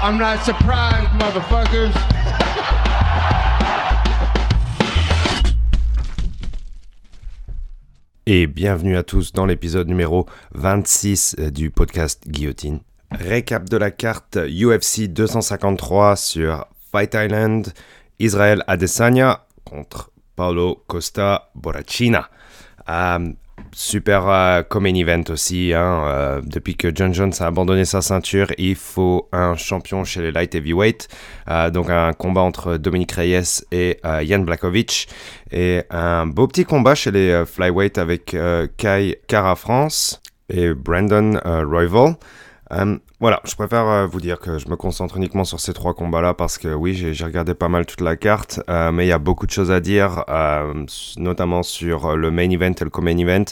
I'm not surprised, motherfuckers. Et bienvenue à tous dans l'épisode numéro 26 du podcast Guillotine. Récap de la carte UFC 253 sur Fight Island, Israël Adesanya contre Paulo Costa Borrachina. Euh, super euh, main event aussi. Hein, euh, depuis que John Jones a abandonné sa ceinture, il faut un champion chez les light heavyweight. Euh, donc un combat entre Dominique Reyes et euh, Jan Blakovic. Et un beau petit combat chez les flyweight avec Kai Kara France et Brandon Royval. Voilà, je préfère euh, vous dire que je me concentre uniquement sur ces trois combats-là parce que oui, j'ai regardé pas mal toute la carte, euh, mais il y a beaucoup de choses à dire, notamment sur le main event et le co-main event.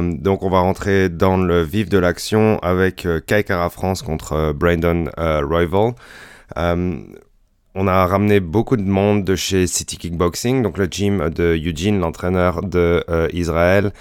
donc on va rentrer dans le vif de l'action avec Kai Kara France contre Brandon Royval. on a ramené beaucoup de monde de chez City Kickboxing, donc le gym de Eugene, l'entraîneur de Israël.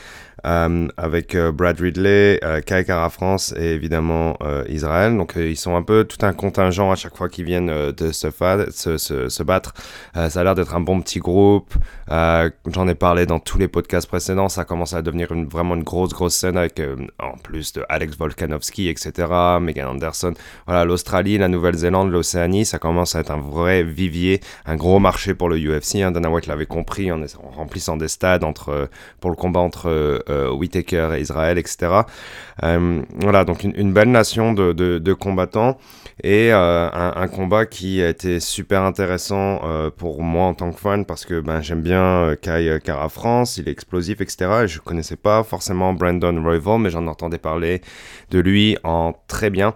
Euh, avec euh, Brad Ridley, euh, Kai Kara France et évidemment Israël. Donc ils sont un peu tout un contingent à chaque fois qu'ils viennent de se, se, se, se, battre. ça a l'air d'être un bon petit groupe. J'en ai parlé dans tous les podcasts précédents. Ça commence à devenir vraiment une grosse, grosse scène avec en plus de Alex Volkanovski, etc., Megan Anderson. Voilà, l'Australie, la Nouvelle-Zélande, l'Océanie, ça commence à être un vrai vivier, un gros marché pour le UFC. Hein. Dana White l'avait compris en, en, remplissant des stades entre, pour le combat entre Whitaker et Israël, etc. Euh, voilà, donc une, belle nation de, combattants et euh, un, combat qui a été super intéressant pour moi en tant que fan parce que ben, j'aime bien Kai Kara France, il est explosif, etc. Et je connaissais pas forcément Brandon Royval, mais j'en entendais parler de lui en très bien.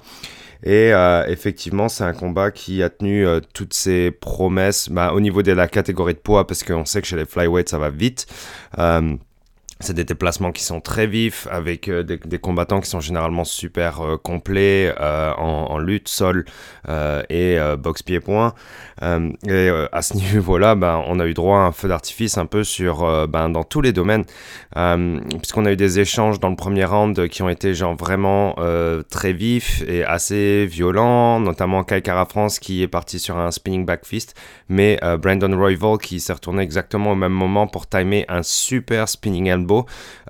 Et effectivement, c'est un combat qui a tenu toutes ses promesses bah, au niveau de la catégorie de poids, parce qu'on sait que chez les flyweights, ça va vite. C'est des déplacements qui sont très vifs, avec euh, des, combattants qui sont généralement super euh, complets euh, en, lutte, sol et boxe pied-point. et à ce niveau-là, ben, on a eu droit à un feu d'artifice un peu sur, ben, dans tous les domaines, puisqu'on a eu des échanges dans le premier round qui ont été genre vraiment très vifs et assez violents, notamment Kai Kara France qui est parti sur un spinning back fist, mais Brandon Royval qui s'est retourné exactement au même moment pour timer un super spinning elbow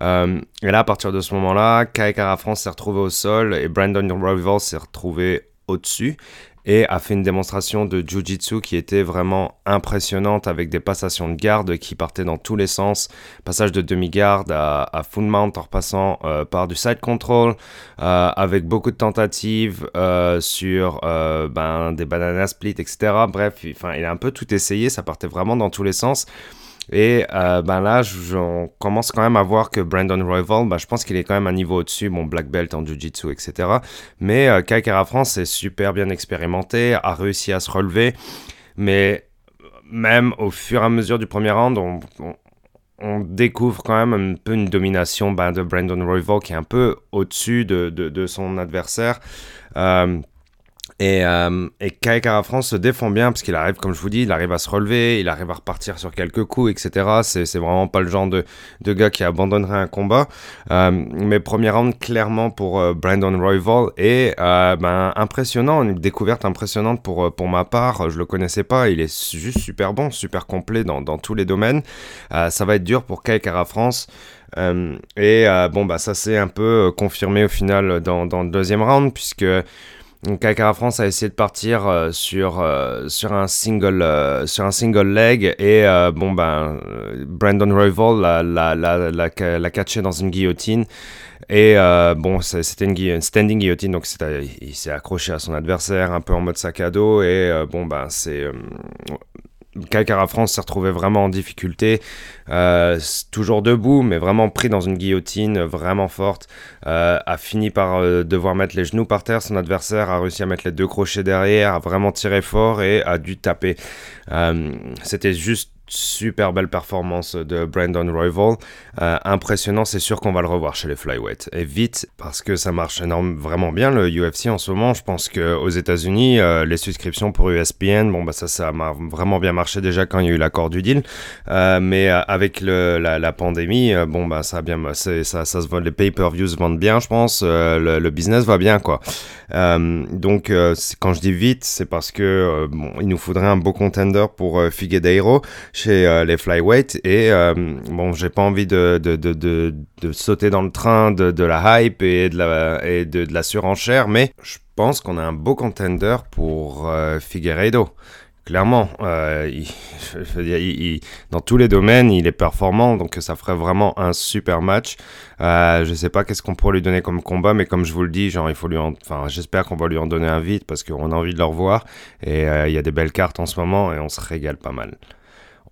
euh, et là, à partir de ce moment-là, Kai Kara France s'est retrouvé au sol et Brandon Royval s'est retrouvé au-dessus et a fait une démonstration de Jiu-Jitsu qui était vraiment impressionnante avec des passations de garde qui partaient dans tous les sens, passage de demi-garde à, full mount en repassant euh, par du side control, euh, avec beaucoup de tentatives sur ben, des banana split, etc. Bref, enfin, il a un peu tout essayé, ça partait vraiment dans tous les sens. Et euh, ben là, on commence quand même à voir que Brandon Royval, ben, je pense qu'il est quand même un niveau au-dessus, mon black belt en jiu-jitsu, etc. Mais euh, France est super bien expérimenté, a réussi à se relever. Mais même au fur et à mesure du premier round, on, découvre quand même un peu une domination ben, de Brandon Royval qui est un peu au-dessus de, de, de, son adversaire. Euh, et, euh, France se défend bien parce qu'il arrive, comme je vous dis, il arrive à se relever, il arrive à repartir sur quelques coups, etc. C'est, vraiment pas le genre de, gars qui abandonnerait un combat. Euh, mais premier round, clairement pour euh, Brandon Royval. Et euh, ben, impressionnant, une découverte impressionnante pour, pour ma part. Je le connaissais pas, il est juste super bon, super complet dans, tous les domaines. ça va être dur pour Kai France. et bon, bah, ça s'est un peu confirmé au final dans le deuxième round, puisque donc Kakara France a essayé de partir euh, sur, euh, sur, un single, euh, sur un single leg et bon ben Brandon Royval l'a, la, la, la, catché dans une guillotine et bon c'était une, standing guillotine donc il s'est accroché à son adversaire un peu en mode sac à dos et bon ben c'est Calcara France s'est retrouvé vraiment en difficulté, euh, toujours debout, mais vraiment pris dans une guillotine vraiment forte, euh, a fini par euh, devoir mettre les genoux par terre. Son adversaire a réussi à mettre les deux crochets derrière, a vraiment tiré fort et a dû taper. C'était juste super belle performance de Brandon Royval. Euh, impressionnant, c'est sûr qu'on va le revoir chez les flyweight. Et vite, parce que ça marche vraiment bien le UFC en ce moment. Je pense qu'aux États-Unis, euh, les subscriptions pour ESPN, bon, bah ça, ça vraiment bien marché déjà quand il y a eu l'accord du deal. Euh, mais avec le, la, pandémie, bon, bah ça bien, ça, ça se vend, les pay-per-views vendent bien, je pense. Le, le, business va bien, quoi. donc quand je dis vite, c'est parce que bon, il nous faudrait un beau contender pour Figueiredo chez les flyweight et bon, j'ai pas envie de, de, de, sauter dans le train de, la hype et de la, et de, la surenchère, mais je pense qu'on a un beau contender pour Figueiredo clairement, euh, il, dans tous les domaines, il est performant, donc ça ferait vraiment un super match. Euh, je sais pas qu'est-ce qu'on pourrait lui donner comme combat, mais comme je vous le dis, genre il faut lui, enfin j'espère qu'on va lui en donner un vite parce qu'on a envie de le revoir et euh, il y a des belles cartes en ce moment et on se régale pas mal.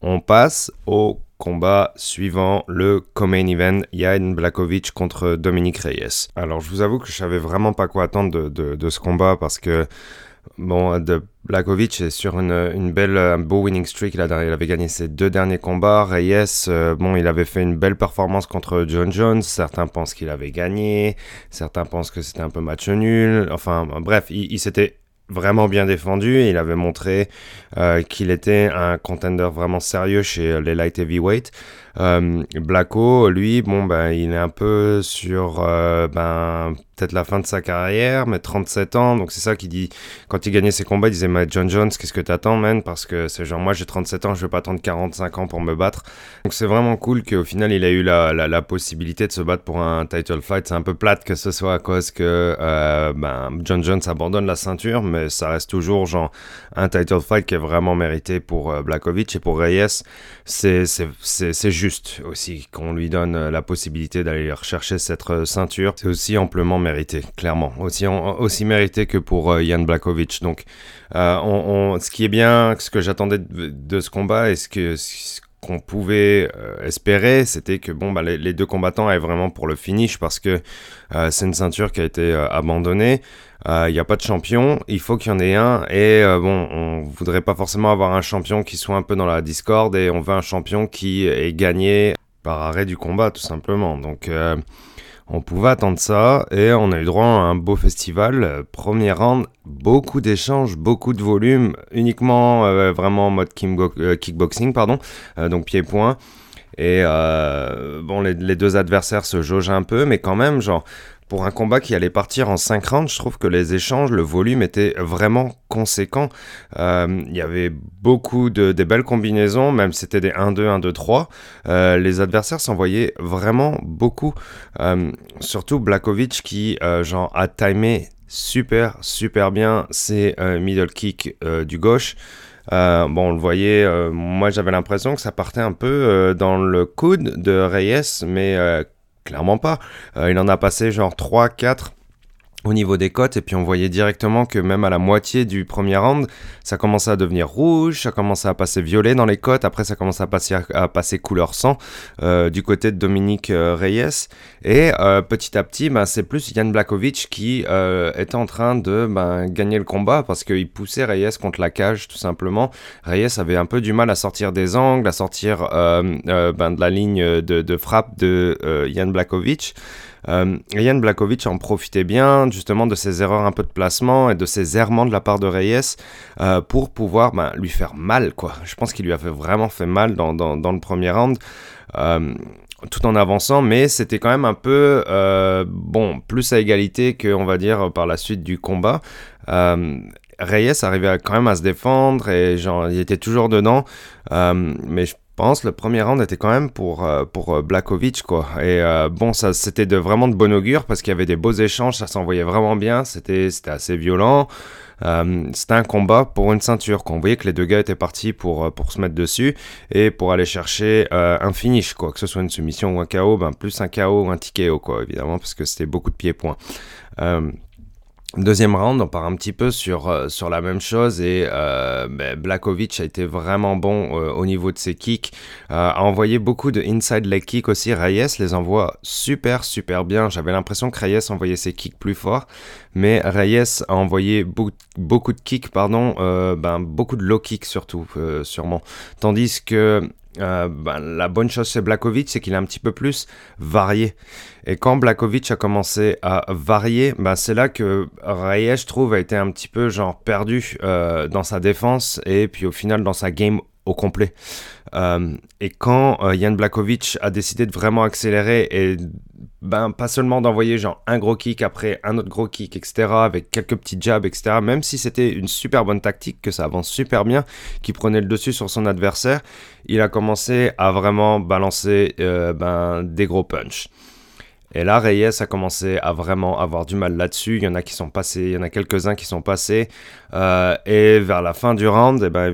On passe au combat suivant, le co-main event, Yann Blakovic contre Dominique Reyes. Alors je vous avoue que je savais vraiment pas quoi attendre de, ce combat parce que Bon, Blakovic est sur une, belle, un beau winning streak. Il, il avait gagné ses deux derniers combats. Reyes, euh, bon, il avait fait une belle performance contre John Jones. Certains pensent qu'il avait gagné. Certains pensent que c'était un peu match nul. Enfin, bref, il s'était vraiment bien défendu. Il avait montré euh, qu'il était un contender vraiment sérieux chez les light heavyweight. Euh, lui, bon, ben, il est un peu sur euh, ben, peut-être la fin de sa carrière, mais 37 ans. Donc c'est ça qu'il dit. Quand il gagnait ses combats, il disait Mais John Jones, qu'est-ce que t'attends, man? Parce que c'est genre, moi j'ai 37 ans, je vais pas attendre 45 ans pour me battre. Donc c'est vraiment cool qu'au final, il a eu la, la, possibilité de se battre pour un title fight. C'est un peu plate que ce soit à cause que euh, ben, John Jones abandonne la ceinture, mais ça reste toujours genre un title fight qui est vraiment mérité pour euh, Blakovic et pour Reyes. C'est juste aussi qu'on lui donne la possibilité d'aller rechercher cette euh, ceinture. C'est aussi amplement mérité, clairement. Aussi, aussi mérité que pour euh, Jan Blakovic. Donc, euh, on, ce qui est bien, ce que j'attendais de, ce combat et ce que qu'on pouvait euh, espérer, c'était que bon, bah, les, deux combattants aient vraiment pour le finish parce que c'est une ceinture qui a été abandonnée. Il n'y a pas de champion, il faut qu'il y en ait un. Et bon, on voudrait pas forcément avoir un champion qui soit un peu dans la discorde et on veut un champion qui ait gagné par arrêt du combat, tout simplement. Donc, on pouvait attendre ça et on a eu droit à un beau festival. Premier round, beaucoup d'échanges, beaucoup de volume, uniquement euh, vraiment en mode euh, kickboxing, pardon, euh, donc pied-point. Et bon, les, deux adversaires se jaugent un peu, mais quand même, genre, pour un combat qui allait partir en 5 rounds, je trouve que les échanges, le volume était vraiment conséquent. Euh, il y avait beaucoup de belles combinaisons, même si c'était des 1-2, 1-2-3. Euh, les adversaires s'envoyaient vraiment beaucoup. Euh, surtout Blakovic qui genre, a timé super, super bien ses middle kicks du gauche. Bon, on le voyait, moi j'avais l'impression que ça partait un peu dans le coude de Reyes, mais Clairement pas. Euh, il en a passé genre 3, 4 au niveau des cotes et puis on voyait directement que même à la moitié du premier round, ça commençait à devenir rouge, ça commençait à passer violet dans les cotes, après ça commençait à passer, à passer couleur sang euh, du côté de Dominique euh, Reyes et euh, petit à petit, bah, c'est plus Yann Blakovic qui était en train de bah, gagner le combat parce qu'il poussait Reyes contre la cage tout simplement. Reyes avait un peu du mal à sortir des angles, à sortir ben, de la ligne de, de frappe de Yann Blakovic. Euh, Yann Blakovic en profitait bien justement de ses erreurs un peu de placement et de ses errements de la part de Reyes euh, pour pouvoir ben, lui faire mal. quoi. Je pense qu'il lui a vraiment fait mal dans, le premier round. Euh, tout en avançant, mais c'était quand même un peu, euh, bon, plus à égalité que, on va dire, par la suite du combat. Reyes arrivait quand même à se défendre et il était toujours dedans, mais je pense le premier round était quand même pour euh, pour euh, Blakovic quoi. Et euh, bon ça c'était de vraiment de bon augure parce qu'il y avait des beaux échanges ça s'envoyait vraiment bien c'était assez violent. C'était un combat pour une ceinture qu'on voyait que les deux gars étaient partis pour pour se mettre dessus et pour aller chercher un finish quoi. Que ce soit une soumission ou un KO ben plus un KO ou un TKO quoi évidemment parce que c'était beaucoup de pieds-points Deuxième round, on part un petit peu sur, euh, la même chose et euh, ben, Blakovic a été vraiment bon euh, au niveau de ses kicks, a envoyé beaucoup de inside leg kicks aussi. Reyes les envoie super super bien. J'avais l'impression que Reyes envoyait ses kicks plus fort, mais Reyes a envoyé beaucoup de kicks, pardon, ben, beaucoup de low kicks surtout, sûrement. Tandis que euh, ben, la bonne chose chez Blakovic, c'est qu'il est un petit peu plus varié. Et quand Blakovic a commencé à varier, ben, c'est là que Reyes, je trouve, a été un petit peu genre perdu euh, dans sa défense et puis au final dans sa game au complet. et quand Yann Blakovic a décidé de vraiment accélérer et ben, pas seulement d'envoyer genre un gros kick après un autre gros kick, etc., avec quelques petits jabs, etc., même si c'était une super bonne tactique, que ça avance super bien, qui prenait le dessus sur son adversaire, il a commencé à vraiment balancer ben, des gros punch. Et là, Reyes a commencé à vraiment avoir du mal là-dessus. Il y en a qui sont passés, il y en a quelques-uns qui sont passés. Euh, et vers la fin du round, eh ben,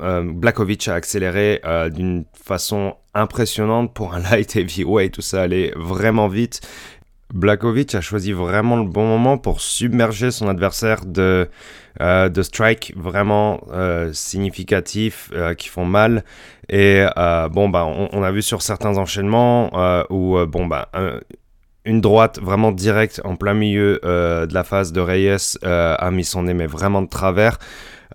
euh, Blakovic a accéléré euh, d'une façon impressionnante pour un light heavyweight. Tout ça allait vraiment vite. Blakovic a choisi vraiment le bon moment pour submerger son adversaire de, de strikes vraiment significatifs qui font mal. Et bon, bah, on, on, a vu sur certains enchaînements où bon, bah, une droite vraiment directe en plein milieu euh, de la face de Reyes euh, a mis son nez mais vraiment de travers.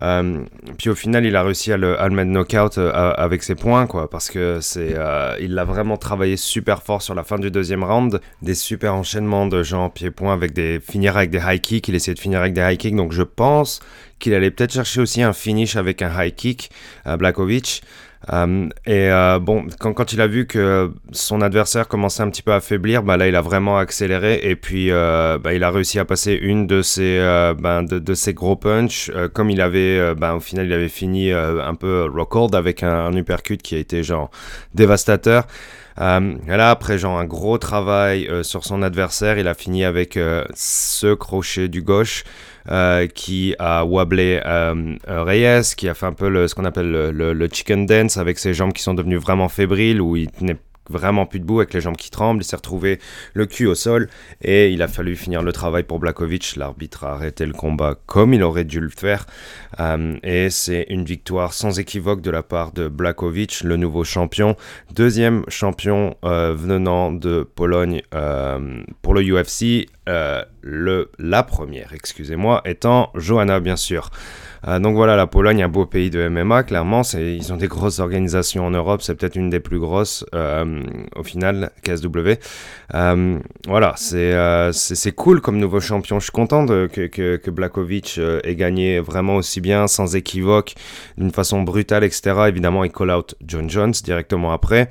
Euh, puis au final, il a réussi à le, mettre knockout avec ses points, quoi, parce que c'est, il l'a vraiment travaillé super fort sur la fin du deuxième round, des super enchaînements de gens pied-point avec des finir avec des high kicks. Il essayait de finir avec des high kicks, donc je pense qu'il allait peut-être chercher aussi un finish avec un high kick à Blakovic. Euh, et euh, bon, quand, quand, il a vu que son adversaire commençait un petit peu à faiblir, bah là il a vraiment accéléré et puis euh, bah, il a réussi à passer une de ses, ben, de, de, ses gros punch. comme il avait, ben, au final il avait fini un peu record avec un, uppercut qui a été genre dévastateur. et là après genre un gros travail sur son adversaire, il a fini avec ce crochet du gauche. Euh, qui a wablé euh, euh, Reyes, qui a fait un peu ce qu'on appelle le, chicken dance avec ses jambes qui sont devenues vraiment fébriles, où il tenait vraiment plus debout avec les jambes qui tremblent. Il s'est retrouvé le cul au sol et il a fallu finir le travail pour Blakovic. L'arbitre a arrêté le combat comme il aurait dû le faire. Euh, et c'est une victoire sans équivoque de la part de Blakovic, le nouveau champion. Deuxième champion venant de Pologne pour le UFC. Le, la première, excusez-moi, étant Johanna, bien sûr. Euh, donc voilà, la Pologne, un beau pays de MMA, clairement. Ils ont des grosses organisations en Europe. C'est peut-être une des plus grosses euh, au final, KSW. Euh, voilà, c'est cool comme nouveau champion. Je suis content que, que, ait gagné vraiment aussi bien, sans équivoque, d'une façon brutale, etc. Évidemment, il call out John Jones directement après.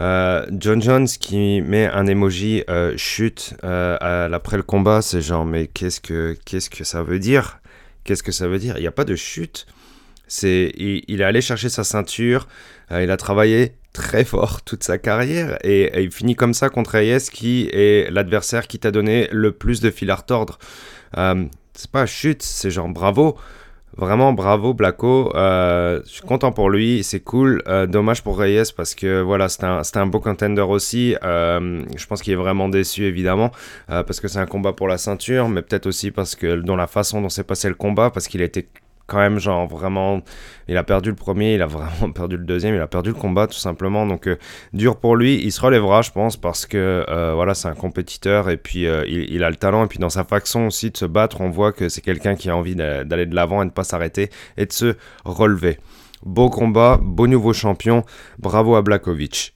John Jones qui met un emoji chute après le combat, c'est genre mais qu'est-ce que qu'est-ce que ça veut dire? Qu'est-ce que ça veut dire? Il n'y a pas de chute. C'est, il, est allé chercher sa ceinture, euh, il a travaillé très fort toute sa carrière et, il finit comme ça contre Reyes qui est l'adversaire qui t'a donné le plus de fil à retordre. Euh, c'est pas chute, c'est genre bravo. Vraiment bravo Blacko, euh, je suis content pour lui, c'est cool. dommage pour Reyes parce que voilà, c'était un, un, beau contender aussi. je pense qu'il est vraiment déçu évidemment parce que c'est un combat pour la ceinture, mais peut-être aussi parce que dans la façon dont s'est passé le combat, parce qu'il a été quand même, genre vraiment, il a perdu le premier, il a vraiment perdu le deuxième, il a perdu le combat tout simplement. Donc, euh, dur pour lui. Il se relèvera, je pense, parce que euh, voilà, c'est un compétiteur et puis euh, il, a le talent. Et puis, dans sa façon aussi de se battre, on voit que c'est quelqu'un qui a envie d'aller de l'avant et de ne pas s'arrêter et de se relever. Beau combat, beau nouveau champion. Bravo à Blakovic.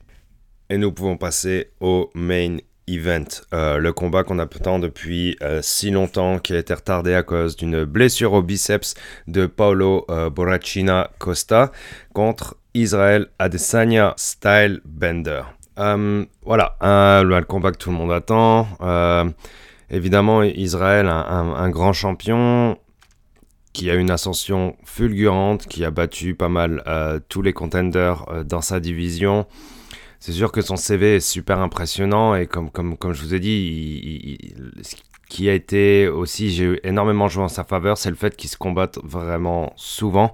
Et nous pouvons passer au main Event, euh, le combat qu'on attend depuis euh, si longtemps, qui a été retardé à cause d'une blessure au biceps de Paolo euh, Costa contre Israel Adesanya Style Bender. voilà, le combat que tout le monde attend. évidemment, Israël, un, un, grand champion qui a une ascension fulgurante, qui a battu pas mal tous les contenders dans sa division c'est sûr que son CV est super impressionnant et comme, comme, comme je vous ai dit, ce qui a été aussi, j'ai énormément joué en sa faveur, c'est le fait qu'il se combatte vraiment souvent.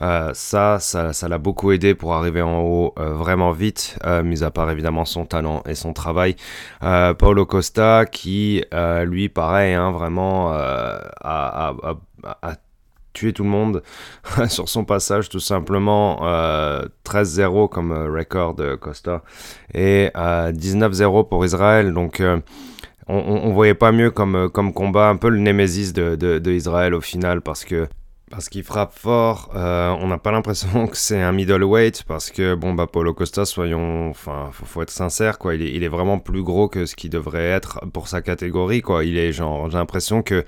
Euh, ça, ça, l'a beaucoup aidé pour arriver en haut euh, vraiment vite, euh, mis à part évidemment son talent et son travail. Paulo Costa, qui lui, pareil, hein, vraiment a, a, a tuer tout le monde sur son passage tout simplement 13-0 euh, comme euh, record de Costa et 19-0 euh, pour Israël. Donc on, on, voyait pas mieux comme, comme combat un peu le némésis de, de, Israël au final parce que Parce qu'il frappe fort, euh, on n'a pas l'impression que c'est un middleweight parce que bon bah Paulo Costa, soyons, enfin faut, faut, être sincère quoi, il est, il est vraiment plus gros que ce qu'il devrait être pour sa catégorie quoi. Il est genre, j'ai l'impression que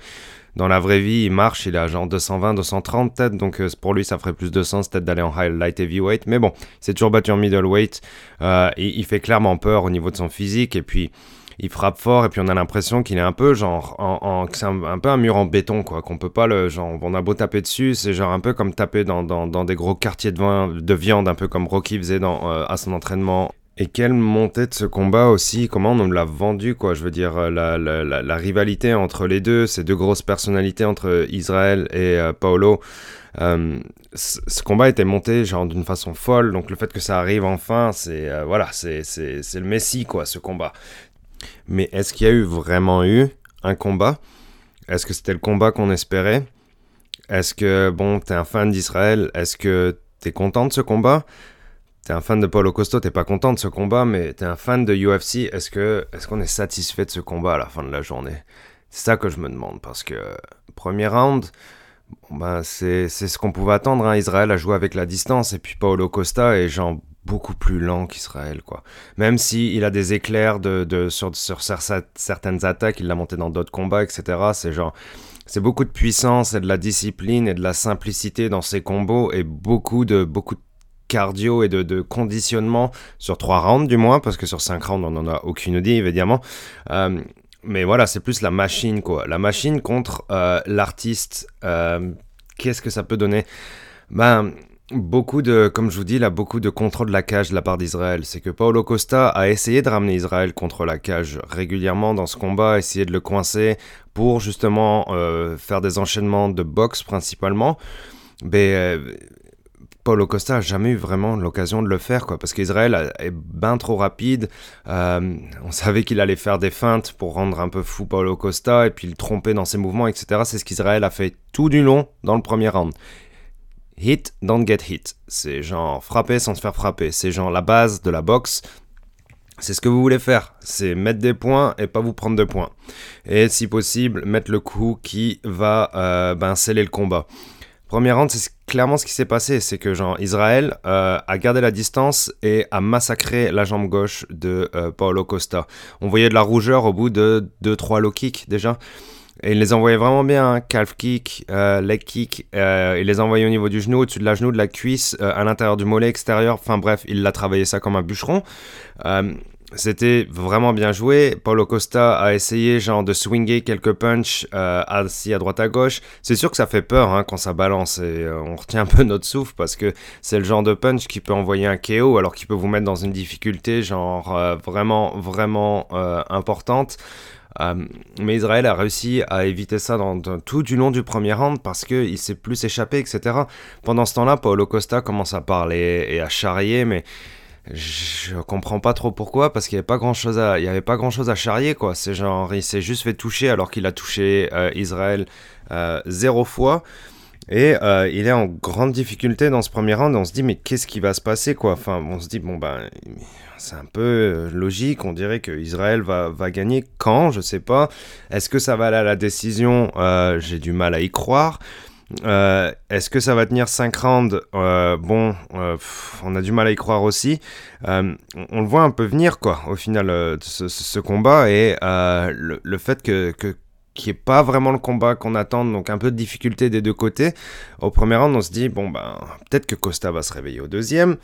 dans la vraie vie, il marche, il a genre 220, 230 peut-être, donc euh, pour lui ça ferait plus de sens peut-être d'aller en high light heavyweight, mais bon, c'est toujours battu en middleweight, euh, il fait clairement peur au niveau de son physique et puis il frappe fort et puis on a l'impression qu'il est un peu genre en, en c'est un, peu un mur en béton quoi qu'on peut pas le genre on a beau taper dessus c'est genre un peu comme taper dans, dans, des gros quartiers de, vin, de viande un peu comme Rocky faisait dans, euh, à son entraînement et quelle montée de ce combat aussi, comment on l'a vendu, quoi. Je veux dire, euh, la, la, la, rivalité entre les deux, ces deux grosses personnalités entre Israël et euh, Paolo. Ce combat était monté genre d'une façon folle, donc le fait que ça arrive enfin, c'est voilà, c'est le messie quoi, ce combat. Mais est-ce qu'il y a eu vraiment eu un combat? Est-ce que c'était le combat qu'on espérait? Est-ce que, bon, t'es un fan d'Israël Est-ce que t'es content de ce combat? T'es un fan de Paulo Costa, t'es pas content de ce combat, mais t'es un fan de UFC. Est-ce est-ce qu'on est satisfait de ce combat à la fin de la journée? C'est ça que je me demande parce que premier round, bon ben c'est ce qu'on pouvait attendre. Hein. Israël a joué avec la distance et puis Paulo Costa est genre beaucoup plus lent qu'Israël, quoi. Même si a des éclairs de, de sur, sur, certaines attaques, il l'a monté dans d'autres combats, etc. C'est genre, c'est beaucoup de puissance et de la discipline et de la simplicité dans ses combos et beaucoup de beaucoup de cardio et de, de conditionnement sur trois rounds du moins, parce que sur cinq rounds on n'en a aucune idée évidemment. Euh, mais voilà, c'est plus la machine quoi. La machine contre euh, l'artiste. Euh, Qu'est-ce que ça peut donner? Ben beaucoup de, comme je vous dis, là, beaucoup de contrôle de la cage de la part d'Israël. C'est que Paulo Costa a essayé de ramener Israël contre la cage régulièrement dans ce combat, essayer de le coincer pour justement euh, faire des enchaînements de boxe principalement. Mais euh, Paulo Costa a jamais eu vraiment l'occasion de le faire, quoi, parce qu'Israël est bien trop rapide. Euh, on savait qu'il allait faire des feintes pour rendre un peu fou Paulo Costa et puis le tromper dans ses mouvements, etc. C'est ce qu'Israël a fait tout du long dans le premier round. Hit, don't get hit. C'est genre frapper sans se faire frapper. C'est genre la base de la boxe. C'est ce que vous voulez faire. C'est mettre des points et pas vous prendre de points. Et si possible, mettre le coup qui va euh, ben, sceller le combat. Premier round, c'est clairement ce qui s'est passé. C'est que genre Israël euh, a gardé la distance et a massacré la jambe gauche de euh, Paulo Costa. On voyait de la rougeur au bout de 2-3 low kicks déjà. Et il les envoyait vraiment bien, hein. calf kick, euh, leg kick, euh, il les envoyait au niveau du genou, au-dessus de la genou, de la cuisse, euh, à l'intérieur du mollet extérieur, enfin bref, il l'a travaillé ça comme un bûcheron. C'était vraiment bien joué. Paulo Costa a essayé genre de swinger quelques punches assis à droite à gauche. C'est sûr que ça fait peur hein, quand ça balance et on retient un peu notre souffle parce que c'est le genre de punch qui peut envoyer un KO alors qu'il peut vous mettre dans une difficulté genre vraiment vraiment importante. Euh, mais Israël a réussi à éviter ça tout du long du premier round parce qu'il s'est plus échappé, etc. Pendant ce temps-là, Paulo Costa commence à parler et à charrier, mais je comprends pas trop pourquoi parce qu'il y avait pas grand chose à y avait pas grand chose à charrier quoi. C'est genre il s'est juste fait toucher alors qu'il a touché euh, Israël euh, zéro fois. Et il est en grande difficulté dans ce premier round. On se dit mais qu'est-ce qui va se passer quoi? Enfin on se dit bon ben c'est un peu logique on dirait que Israël va, gagner quand? Je sais pas est-ce que ça va aller à la décision? Euh, j'ai du mal à y croire euh, Est-ce que ça va tenir 5 rounds? Euh, Bon, euh, on a du mal à y croire aussi. Euh, on le voit un peu venir, quoi, au final, euh, ce, ce, combat. Et euh, le, le, fait que, que qui est pas vraiment le combat qu'on attend, donc un peu de difficulté des deux côtés. Au premier round, on se dit, bon, ben, peut-être que Costa va se réveiller au deuxième.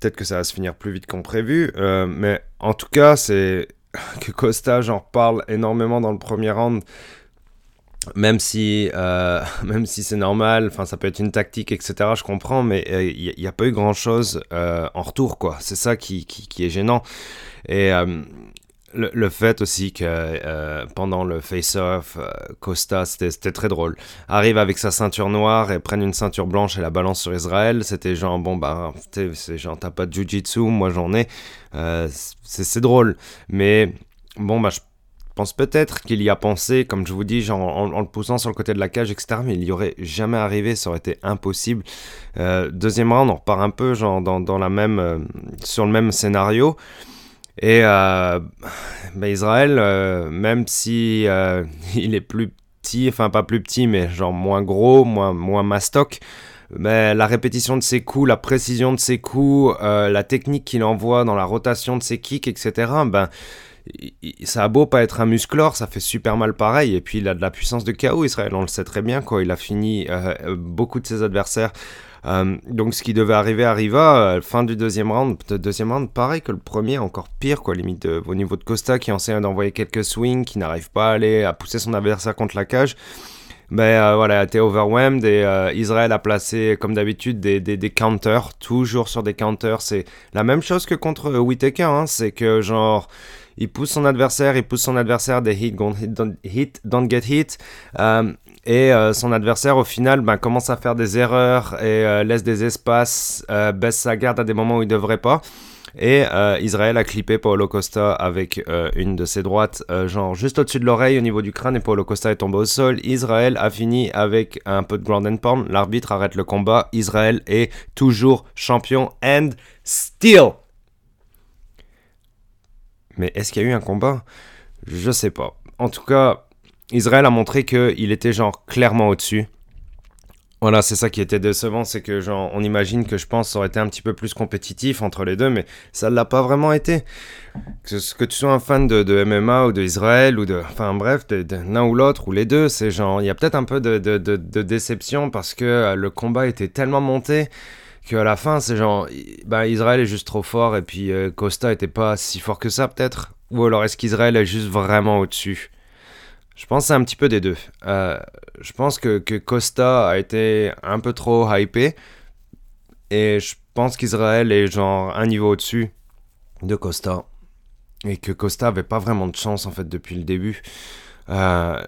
Peut-être que ça va se finir plus vite qu'on prévu. mais en tout cas, c'est que Costa, j'en reparle énormément dans le premier round même si, euh, même si c'est normal, enfin ça peut être une tactique, etc. Je comprends, mais il euh, n'y a, pas eu grand chose euh, en retour, quoi. C'est ça qui, qui, qui, est gênant. Et euh, le, fait aussi que euh, pendant le face-off, Costa, c'était très drôle, arrive avec sa ceinture noire et prenne une ceinture blanche et la balance sur Israël. C'était genre, bon, bah, c'est genre, t'as pas de jujitsu, moi j'en ai. c'est drôle. Mais bon, bah, je pense peut-être qu'il y a pensé, comme je vous dis, genre en, le poussant sur le côté de la cage, etc. Mais il y aurait jamais arrivé, ça aurait été impossible. Euh, deuxième round, on repart un peu genre dans, dans la même, euh, sur le même scénario. Et euh, bah Israël, euh, même si euh, il est plus petit, enfin pas plus petit, mais genre moins gros, moins, moins mastoc. Mais la répétition de ses coups, la précision de ses coups, la technique qu'il envoie dans la rotation de ses kicks, etc. Ben, ça a beau pas être un musclore, ça fait super mal pareil. Et puis il a de la puissance de KO, Israël, on le sait très bien. Quoi. Il a fini beaucoup de ses adversaires. Euh, donc ce qui devait arriver arriva. fin du deuxième round, deuxième round, pareil que le premier, encore pire, quoi, limite au niveau de Costa qui essaie d'envoyer quelques swings, qui n'arrive pas à aller à pousser son adversaire contre la cage. Euh, voilà, été overwhelmed et euh, Israël a placé, comme d'habitude, des, counters, toujours sur des counters. C'est la même chose que contre Whitaker, hein, c'est que genre, il pousse son adversaire, il pousse son adversaire des hit, don't, hit, don't get hit. Euh, et euh, son adversaire, au final, ben, commence à faire des erreurs et euh, laisse des espaces, baisse sa garde à des moments où il ne devrait pas. Et euh, Israël a clippé Paulo Costa avec euh, une de ses droites, euh, genre juste au-dessus de l'oreille, au niveau du crâne, et Paulo Costa est tombé au sol. Israël a fini avec un peu de ground and pound. L'arbitre arrête le combat. Israël est toujours champion and still. Mais est-ce qu'il y a eu un combat? Je sais pas. En tout cas, Israël a montré qu'il était genre clairement au-dessus. Voilà, c'est ça qui était décevant, c'est que genre, on imagine que je pense ça aurait été un petit peu plus compétitif entre les deux, mais ça ne l'a pas vraiment été. Que, que tu sois un fan de, MMA ou d'Israël ou de, enfin bref, de, l'un ou l'autre ou les deux, c'est genre, il y a peut-être un peu de, déception parce que euh, le combat était tellement monté qu'à la fin, c'est genre, bah Israël est juste trop fort et puis euh, Costa était pas si fort que ça peut-être, ou alors est-ce qu'Israël est juste vraiment au-dessus? Je pense c'est un petit peu des deux. Euh, je pense que, Costa a été un peu trop hypé. Et je pense qu'Israël est genre un niveau au-dessus de Costa. Et que Costa avait pas vraiment de chance en fait depuis le début. Euh,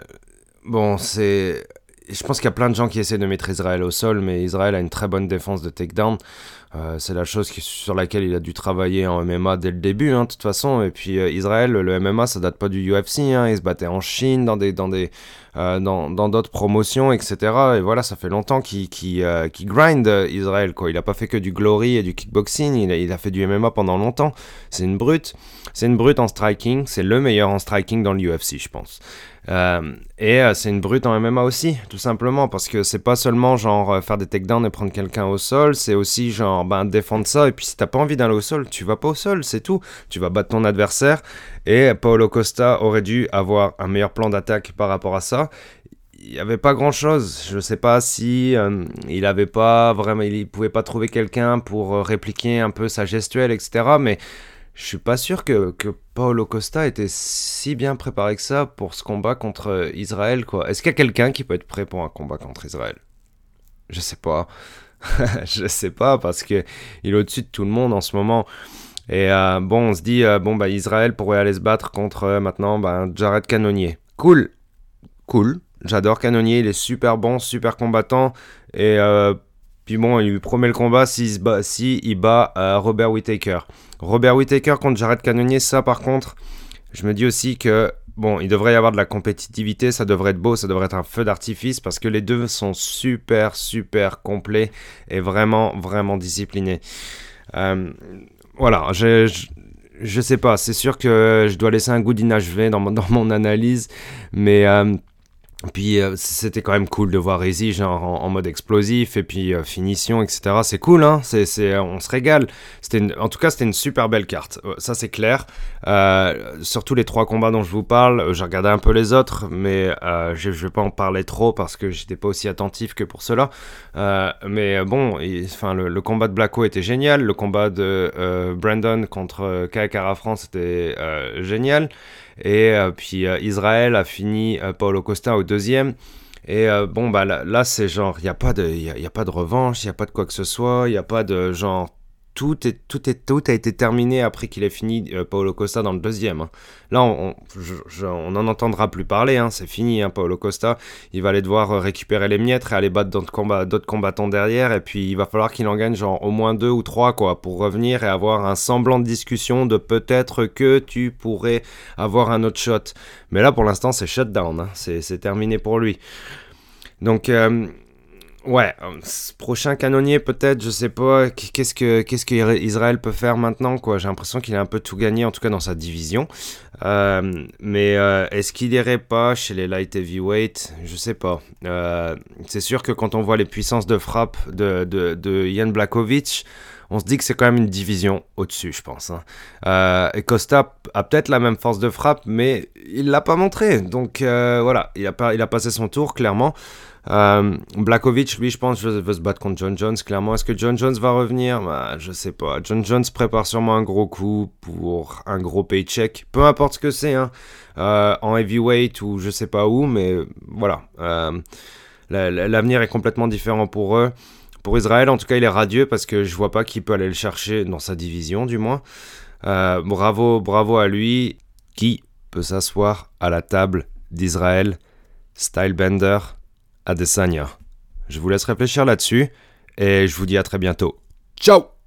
bon, c'est. Je pense qu'il y a plein de gens qui essaient de mettre Israël au sol, mais Israël a une très bonne défense de takedown. Euh, c'est la chose sur laquelle il a dû travailler en MMA dès le début, hein, de toute façon. Et puis euh, Israël, le MMA, ça date pas du UFC. Hein, il se battait en Chine, dans des, dans des, euh, dans, d'autres promotions, etc. Et voilà, ça fait longtemps qu'il, qu'il, grind Israël. Quoi. Il a pas fait que du glory et du kickboxing. Il a, fait du MMA pendant longtemps. C'est une brute. C'est une brute en striking. C'est le meilleur en striking dans l'UFC, je pense. Euh, et euh, c'est une brute en MMA aussi, tout simplement, parce que c'est pas seulement genre euh, faire des takedowns et prendre quelqu'un au sol, c'est aussi genre ben, défendre ça. Et puis si t'as pas envie d'aller au sol, tu vas pas au sol, c'est tout. Tu vas battre ton adversaire. Et Paulo Costa aurait dû avoir un meilleur plan d'attaque par rapport à ça. Il n'y avait pas grand chose. Je sais pas si il avait pas vraiment, il pouvait pas trouver quelqu'un pour répliquer un peu sa gestuelle, etc. Mais je suis pas sûr que, que Paulo Costa était si bien préparé que ça pour ce combat contre Israël, quoi. Est-ce qu'il y a quelqu'un qui peut être prêt pour un combat contre Israël? Je sais pas. je sais pas, parce que il est au-dessus de tout le monde en ce moment. Et euh, bon, on se dit, euh, bon, bah, Israël pourrait aller se battre contre euh, maintenant bah, Jared Cannonier. Cool, cool. J'adore Cannonier, il est super bon, super combattant. Et puis bon, il lui promet le combat s'il si, bat, si il bat Robert Whittaker. Robert Whittaker contre Jared Cannonier, ça par contre, je me dis aussi que bon, il devrait y avoir de la compétitivité, ça devrait être beau, ça devrait être un feu d'artifice parce que les deux sont super, super complets et vraiment, vraiment disciplinés. Voilà, je, je, sais pas, c'est sûr que je dois laisser un goût d'inachevé dans, dans, mon analyse, mais. Euh, puis euh, c'était quand même cool de voir Easy genre en, mode explosif et puis euh, finition etc. C'est cool hein, c'est, c'est on se régale. C'était en tout cas c'était une super belle carte, euh, ça c'est clair. surtout les trois combats dont je vous parle, j'ai regardé un peu les autres, mais je, je vais pas en parler trop parce que j'étais pas aussi attentif que pour cela. mais bon, enfin le, combat de Blacko était génial, le combat de Brandon contre Kai France était génial. Et euh, puis euh, Israël a fini euh, Paulo Costa au deuxième. Et bon, bah là, c'est genre, il n'y a, pas de, y a pas de revanche, il n'y a pas de quoi que ce soit, il n'y a pas de genre tout, est, tout, est, tout a été terminé après qu'il ait fini euh, Paulo Costa dans le deuxième. Hein. Là, on, on, en entendra plus parler, hein. c'est fini, hein, Paulo Costa. Il va aller devoir euh, récupérer les miettes et aller battre d'autres, combat, combattants derrière. Et puis, il va falloir qu'il en gagne genre au moins deux ou trois, quoi, pour revenir et avoir un semblant de discussion de peut-être que tu pourrais avoir un autre shot. Mais là, pour l'instant, c'est shutdown, c'est, terminé pour lui. Donc, euh, Ouais, euh, prochain canonnier peut-être, je sais pas. Qu'est-ce que qu'est-ce que Israël peut faire maintenant quoi? J'ai l'impression qu'il a un peu tout gagné, en tout cas dans sa division. Euh, mais euh, est-ce qu'il irait pas chez les light heavyweight? Je sais pas. c'est sûr que quand on voit les puissances de frappe de, de, de Ian Blakovic, on se dit que c'est quand même une division au-dessus, je pense. Hein. et Costa a peut-être la même force de frappe, mais il l'a pas montré. Donc voilà, il a, pas, il a passé son tour clairement. Euh, Blakovic, lui, je pense, veut, se battre contre John Jones. Clairement, est-ce que John Jones va revenir? Bah, Je sais pas. John Jones prépare sûrement un gros coup pour un gros paycheck. Peu importe ce que c'est, hein. euh, en heavyweight ou je sais pas où, mais voilà. Euh, l'avenir est complètement différent pour eux. Pour Israël, en tout cas, il est radieux parce que je vois pas qui peut aller le chercher dans sa division, du moins. Euh, bravo, bravo à lui. Qui peut s'asseoir à la table d'Israël? Stylebender Adesanya. Je vous laisse réfléchir là-dessus et je vous dis à très bientôt. Ciao